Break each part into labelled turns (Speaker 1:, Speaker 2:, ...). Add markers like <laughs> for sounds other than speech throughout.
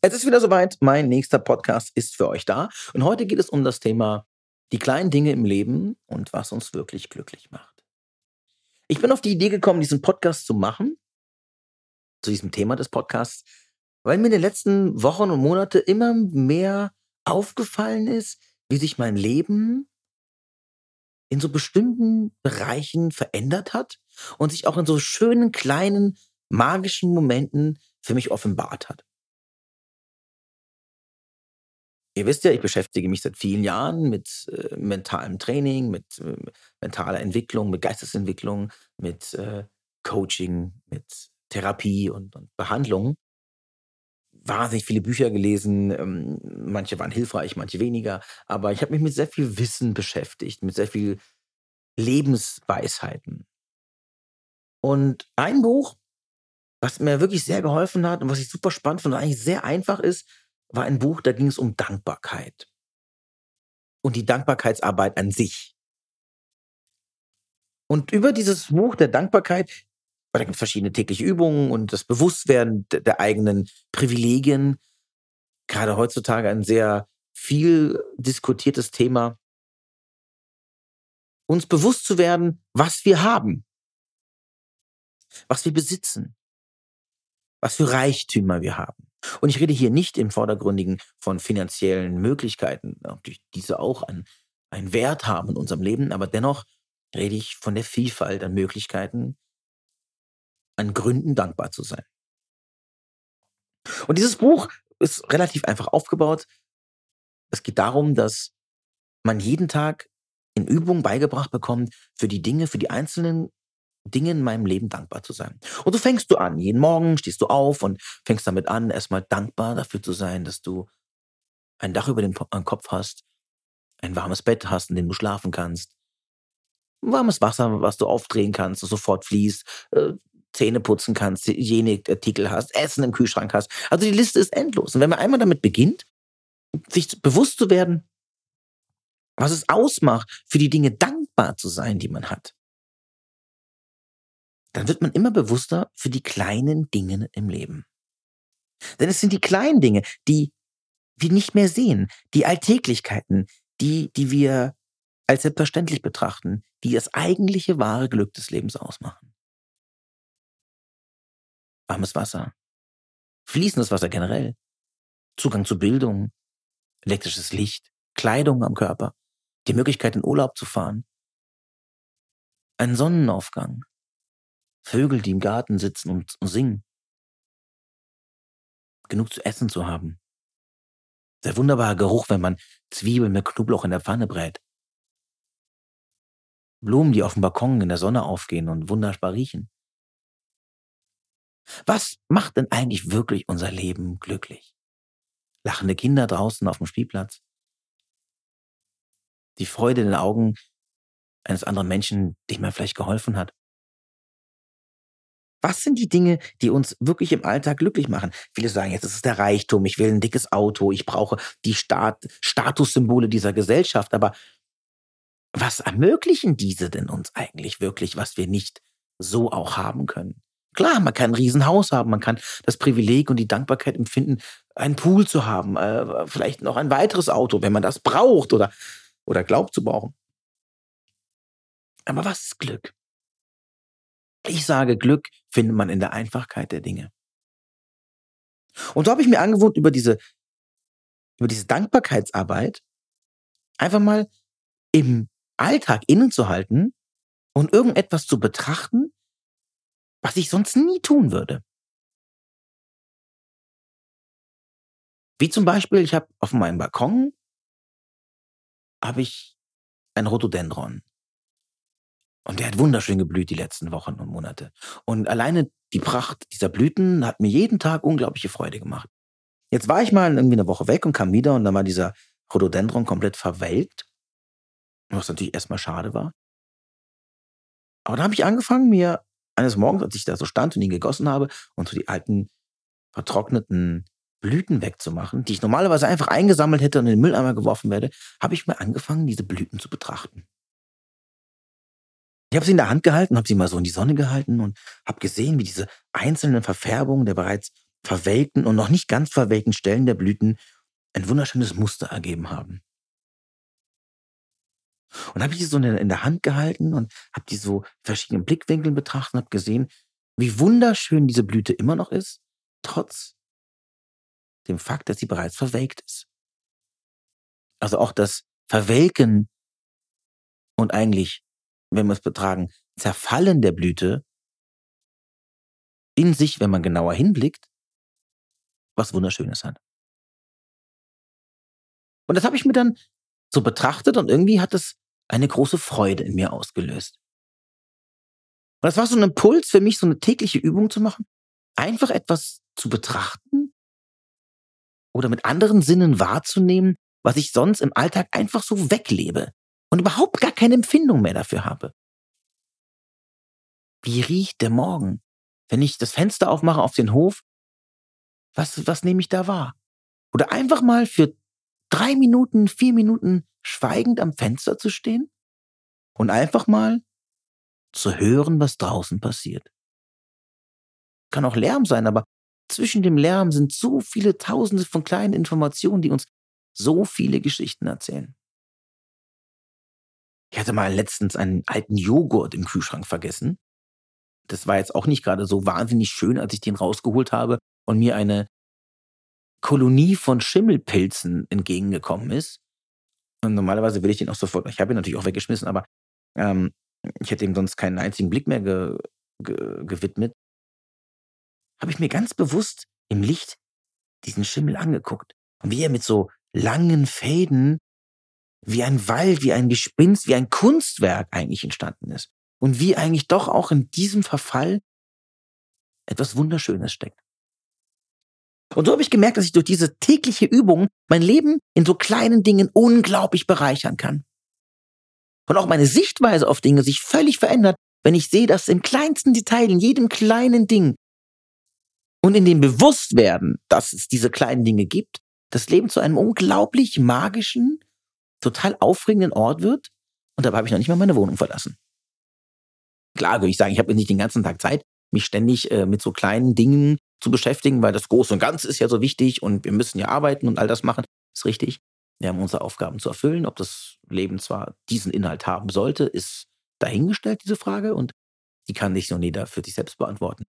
Speaker 1: Es ist wieder soweit. Mein nächster Podcast ist für euch da. Und heute geht es um das Thema die kleinen Dinge im Leben und was uns wirklich glücklich macht. Ich bin auf die Idee gekommen, diesen Podcast zu machen, zu diesem Thema des Podcasts, weil mir in den letzten Wochen und Monaten immer mehr aufgefallen ist, wie sich mein Leben in so bestimmten Bereichen verändert hat und sich auch in so schönen, kleinen, magischen Momenten für mich offenbart hat. Ihr wisst ja, ich beschäftige mich seit vielen Jahren mit äh, mentalem Training, mit äh, mentaler Entwicklung, mit Geistesentwicklung, mit äh, Coaching, mit Therapie und, und Behandlung. Wahnsinnig viele Bücher gelesen, ähm, manche waren hilfreich, manche weniger, aber ich habe mich mit sehr viel Wissen beschäftigt, mit sehr viel Lebensweisheiten. Und ein Buch, was mir wirklich sehr geholfen hat und was ich super spannend fand und eigentlich sehr einfach ist, war ein Buch, da ging es um Dankbarkeit. Und die Dankbarkeitsarbeit an sich. Und über dieses Buch der Dankbarkeit, da gibt es verschiedene tägliche Übungen und das Bewusstwerden der eigenen Privilegien, gerade heutzutage ein sehr viel diskutiertes Thema, uns bewusst zu werden, was wir haben, was wir besitzen, was für Reichtümer wir haben. Und ich rede hier nicht im Vordergründigen von finanziellen Möglichkeiten, natürlich diese auch einen, einen Wert haben in unserem Leben, aber dennoch rede ich von der Vielfalt an Möglichkeiten, an Gründen dankbar zu sein. Und dieses Buch ist relativ einfach aufgebaut. Es geht darum, dass man jeden Tag in Übung beigebracht bekommt, für die Dinge, für die einzelnen Dinge in meinem Leben dankbar zu sein. Und so fängst du an. Jeden Morgen stehst du auf und fängst damit an, erstmal dankbar dafür zu sein, dass du ein Dach über den Kopf hast, ein warmes Bett hast, in dem du schlafen kannst, warmes Wasser, was du aufdrehen kannst, das sofort fließt, äh, Zähne putzen kannst, Hygieneartikel hast, Essen im Kühlschrank hast. Also die Liste ist endlos. Und wenn man einmal damit beginnt, sich bewusst zu werden, was es ausmacht, für die Dinge dankbar zu sein, die man hat, dann wird man immer bewusster für die kleinen Dinge im Leben. Denn es sind die kleinen Dinge, die wir nicht mehr sehen, die Alltäglichkeiten, die, die wir als selbstverständlich betrachten, die das eigentliche wahre Glück des Lebens ausmachen. Warmes Wasser, fließendes Wasser generell, Zugang zu Bildung, elektrisches Licht, Kleidung am Körper, die Möglichkeit in Urlaub zu fahren, ein Sonnenaufgang, Vögel, die im Garten sitzen und, singen. Genug zu essen zu haben. Der wunderbare Geruch, wenn man Zwiebeln mit Knoblauch in der Pfanne brät. Blumen, die auf dem Balkon in der Sonne aufgehen und wunderbar riechen. Was macht denn eigentlich wirklich unser Leben glücklich? Lachende Kinder draußen auf dem Spielplatz? Die Freude in den Augen eines anderen Menschen, dem man vielleicht geholfen hat? Was sind die Dinge, die uns wirklich im Alltag glücklich machen? Viele sagen jetzt, es ist der Reichtum, ich will ein dickes Auto, ich brauche die Stat Statussymbole dieser Gesellschaft. Aber was ermöglichen diese denn uns eigentlich wirklich, was wir nicht so auch haben können? Klar, man kann ein Riesenhaus haben, man kann das Privileg und die Dankbarkeit empfinden, einen Pool zu haben, äh, vielleicht noch ein weiteres Auto, wenn man das braucht oder, oder glaubt zu brauchen. Aber was ist Glück? Ich sage, Glück findet man in der Einfachkeit der Dinge. Und so habe ich mir angewohnt, über diese, über diese Dankbarkeitsarbeit einfach mal im Alltag innenzuhalten und irgendetwas zu betrachten, was ich sonst nie tun würde. Wie zum Beispiel, ich habe auf meinem Balkon habe ich ein Rhododendron. Und der hat wunderschön geblüht die letzten Wochen und Monate. Und alleine die Pracht dieser Blüten hat mir jeden Tag unglaubliche Freude gemacht. Jetzt war ich mal irgendwie eine Woche weg und kam wieder und dann war dieser Rhododendron komplett verwelkt. Was natürlich erstmal schade war. Aber dann habe ich angefangen, mir eines Morgens, als ich da so stand und ihn gegossen habe und so die alten vertrockneten Blüten wegzumachen, die ich normalerweise einfach eingesammelt hätte und in den Mülleimer geworfen werde, habe ich mir angefangen, diese Blüten zu betrachten. Ich habe sie in der Hand gehalten, habe sie mal so in die Sonne gehalten und habe gesehen, wie diese einzelnen Verfärbungen der bereits verwelkten und noch nicht ganz verwelkten Stellen der Blüten ein wunderschönes Muster ergeben haben. Und habe ich die so in der Hand gehalten und habe die so verschiedenen Blickwinkeln betrachtet und habe gesehen, wie wunderschön diese Blüte immer noch ist, trotz dem Fakt, dass sie bereits verwelkt ist. Also auch das Verwelken und eigentlich, wenn wir es betragen, Zerfallen der Blüte in sich, wenn man genauer hinblickt, was Wunderschönes hat. Und das habe ich mir dann so betrachtet und irgendwie hat es eine große Freude in mir ausgelöst. Und das war so ein Impuls für mich, so eine tägliche Übung zu machen, einfach etwas zu betrachten oder mit anderen Sinnen wahrzunehmen, was ich sonst im Alltag einfach so weglebe und überhaupt gar keine Empfindung mehr dafür habe. Wie riecht der Morgen? Wenn ich das Fenster aufmache auf den Hof, was, was nehme ich da wahr? Oder einfach mal für drei Minuten, vier Minuten schweigend am Fenster zu stehen und einfach mal zu hören, was draußen passiert. Kann auch Lärm sein, aber zwischen dem Lärm sind so viele Tausende von kleinen Informationen, die uns so viele Geschichten erzählen. Ich hatte mal letztens einen alten Joghurt im Kühlschrank vergessen. Das war jetzt auch nicht gerade so wahnsinnig schön, als ich den rausgeholt habe und mir eine Kolonie von Schimmelpilzen entgegengekommen ist. Und normalerweise will ich den auch sofort, ich habe ihn natürlich auch weggeschmissen, aber ähm, ich hätte ihm sonst keinen einzigen Blick mehr ge, ge, gewidmet. Habe ich mir ganz bewusst im Licht diesen Schimmel angeguckt. Und wie er mit so langen Fäden, wie ein Wald, wie ein Gespinst, wie ein Kunstwerk eigentlich entstanden ist. Und wie eigentlich doch auch in diesem Verfall etwas Wunderschönes steckt. Und so habe ich gemerkt, dass ich durch diese tägliche Übung mein Leben in so kleinen Dingen unglaublich bereichern kann. Und auch meine Sichtweise auf Dinge sich völlig verändert, wenn ich sehe, dass im kleinsten Detail, in jedem kleinen Ding und in dem Bewusstwerden, dass es diese kleinen Dinge gibt, das Leben zu einem unglaublich magischen, total aufregenden Ort wird. Und dabei habe ich noch nicht mal meine Wohnung verlassen. Klar, würde ich sagen, ich habe nicht den ganzen Tag Zeit, mich ständig äh, mit so kleinen Dingen zu beschäftigen, weil das Große und Ganze ist ja so wichtig und wir müssen ja arbeiten und all das machen. Ist richtig. Wir haben unsere Aufgaben zu erfüllen. Ob das Leben zwar diesen Inhalt haben sollte, ist dahingestellt, diese Frage. Und die kann nicht nur jeder für sich selbst beantworten.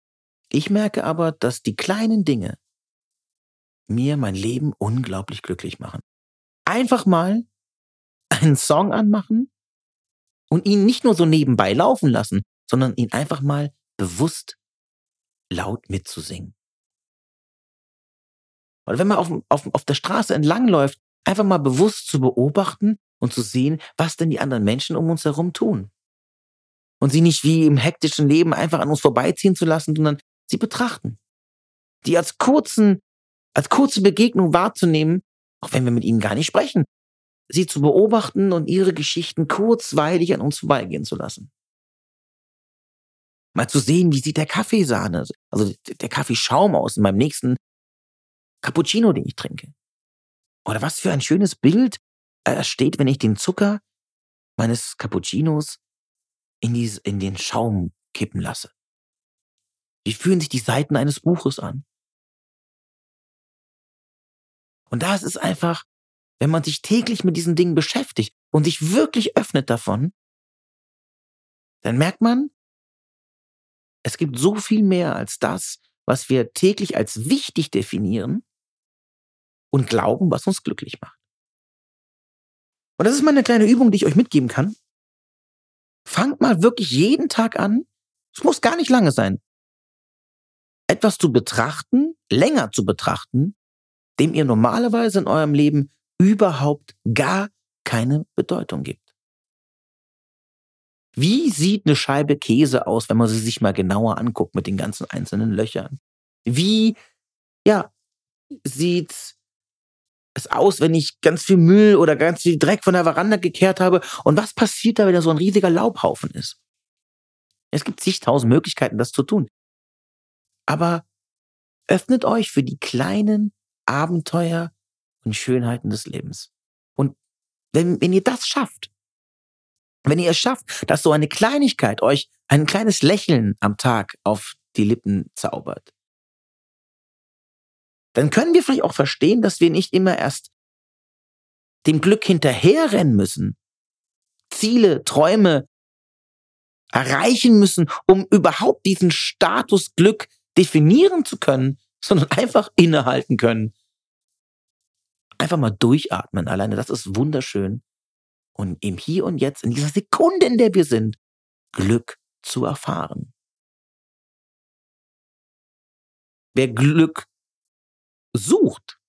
Speaker 1: Ich merke aber, dass die kleinen Dinge mir mein Leben unglaublich glücklich machen. Einfach mal einen Song anmachen und ihn nicht nur so nebenbei laufen lassen, sondern ihn einfach mal bewusst laut mitzusingen. Oder wenn man auf, auf, auf der Straße entlangläuft, einfach mal bewusst zu beobachten und zu sehen, was denn die anderen Menschen um uns herum tun. Und sie nicht wie im hektischen Leben einfach an uns vorbeiziehen zu lassen, sondern sie betrachten. Die als kurzen, als kurze Begegnung wahrzunehmen, auch wenn wir mit ihnen gar nicht sprechen. Sie zu beobachten und ihre Geschichten kurzweilig an uns vorbeigehen zu lassen. Mal zu sehen, wie sieht der Kaffeesahne, also der Kaffeeschaum aus in meinem nächsten Cappuccino, den ich trinke. Oder was für ein schönes Bild äh, steht, wenn ich den Zucker meines Cappuccinos in, die, in den Schaum kippen lasse. Wie fühlen sich die Seiten eines Buches an? Und da ist einfach, wenn man sich täglich mit diesen Dingen beschäftigt und sich wirklich öffnet davon, dann merkt man, es gibt so viel mehr als das, was wir täglich als wichtig definieren und glauben, was uns glücklich macht. Und das ist mal eine kleine Übung, die ich euch mitgeben kann. Fangt mal wirklich jeden Tag an, es muss gar nicht lange sein, etwas zu betrachten, länger zu betrachten, dem ihr normalerweise in eurem Leben überhaupt gar keine Bedeutung gibt. Wie sieht eine Scheibe Käse aus, wenn man sie sich mal genauer anguckt mit den ganzen einzelnen Löchern? Wie, ja, sieht es aus, wenn ich ganz viel Müll oder ganz viel Dreck von der Veranda gekehrt habe? Und was passiert da, wenn da so ein riesiger Laubhaufen ist? Es gibt zigtausend Möglichkeiten, das zu tun. Aber öffnet euch für die kleinen Abenteuer und Schönheiten des Lebens. Und wenn, wenn ihr das schafft, wenn ihr es schafft, dass so eine Kleinigkeit euch ein kleines Lächeln am Tag auf die Lippen zaubert, dann können wir vielleicht auch verstehen, dass wir nicht immer erst dem Glück hinterherrennen müssen, Ziele, Träume erreichen müssen, um überhaupt diesen Status Glück definieren zu können, sondern <laughs> einfach innehalten können. Einfach mal durchatmen. Alleine das ist wunderschön. Und im Hier und Jetzt, in dieser Sekunde, in der wir sind, Glück zu erfahren. Wer Glück sucht,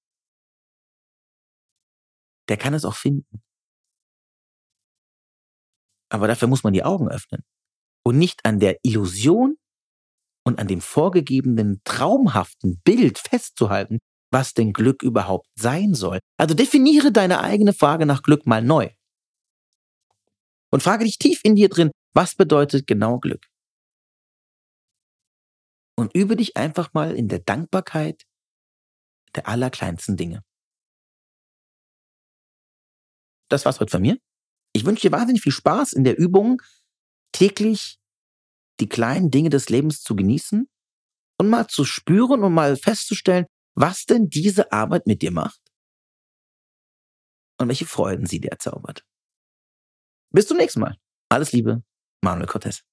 Speaker 1: der kann es auch finden. Aber dafür muss man die Augen öffnen und nicht an der Illusion und an dem vorgegebenen traumhaften Bild festzuhalten, was denn Glück überhaupt sein soll. Also definiere deine eigene Frage nach Glück mal neu. Und frage dich tief in dir drin, was bedeutet genau Glück? Und übe dich einfach mal in der Dankbarkeit der allerkleinsten Dinge. Das war's heute von mir. Ich wünsche dir wahnsinnig viel Spaß in der Übung, täglich die kleinen Dinge des Lebens zu genießen und mal zu spüren und mal festzustellen, was denn diese Arbeit mit dir macht und welche Freuden sie dir erzaubert. Bis zum nächsten Mal. Alles Liebe, Manuel Cortez.